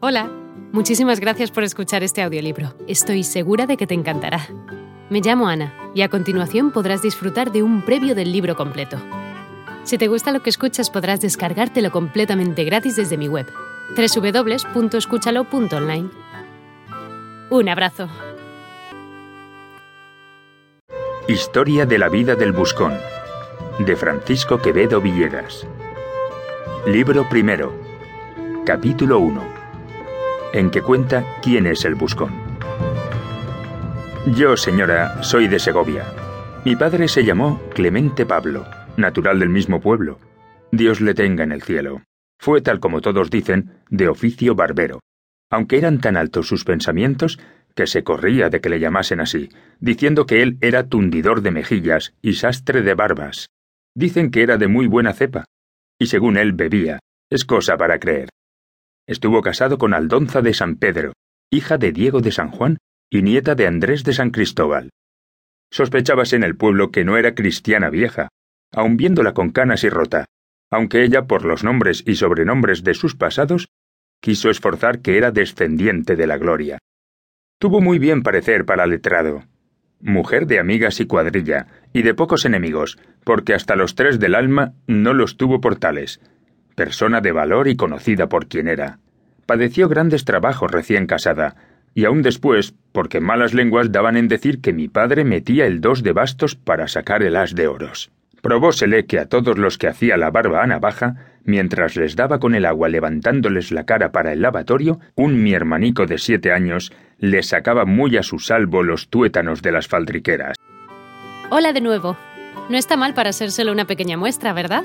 Hola, muchísimas gracias por escuchar este audiolibro. Estoy segura de que te encantará. Me llamo Ana y a continuación podrás disfrutar de un previo del libro completo. Si te gusta lo que escuchas podrás descargártelo completamente gratis desde mi web, www.escúchalo.online. Un abrazo. Historia de la vida del Buscón, de Francisco Quevedo Villegas. Libro primero, capítulo 1 en que cuenta quién es el buscón. Yo, señora, soy de Segovia. Mi padre se llamó Clemente Pablo, natural del mismo pueblo. Dios le tenga en el cielo. Fue, tal como todos dicen, de oficio barbero, aunque eran tan altos sus pensamientos que se corría de que le llamasen así, diciendo que él era tundidor de mejillas y sastre de barbas. Dicen que era de muy buena cepa, y según él bebía, es cosa para creer. Estuvo casado con Aldonza de San Pedro, hija de Diego de San Juan y nieta de Andrés de San Cristóbal. Sospechábase en el pueblo que no era cristiana vieja, aun viéndola con canas y rota, aunque ella, por los nombres y sobrenombres de sus pasados, quiso esforzar que era descendiente de la gloria. Tuvo muy bien parecer para letrado. Mujer de amigas y cuadrilla, y de pocos enemigos, porque hasta los tres del alma no los tuvo por tales, persona de valor y conocida por quien era. Padeció grandes trabajos recién casada, y aún después, porque malas lenguas daban en decir que mi padre metía el dos de bastos para sacar el as de oros. Probósele que a todos los que hacía la barba a navaja, mientras les daba con el agua levantándoles la cara para el lavatorio, un mi hermanico de siete años les sacaba muy a su salvo los tuétanos de las faldriqueras. Hola de nuevo. No está mal para ser solo una pequeña muestra, ¿verdad?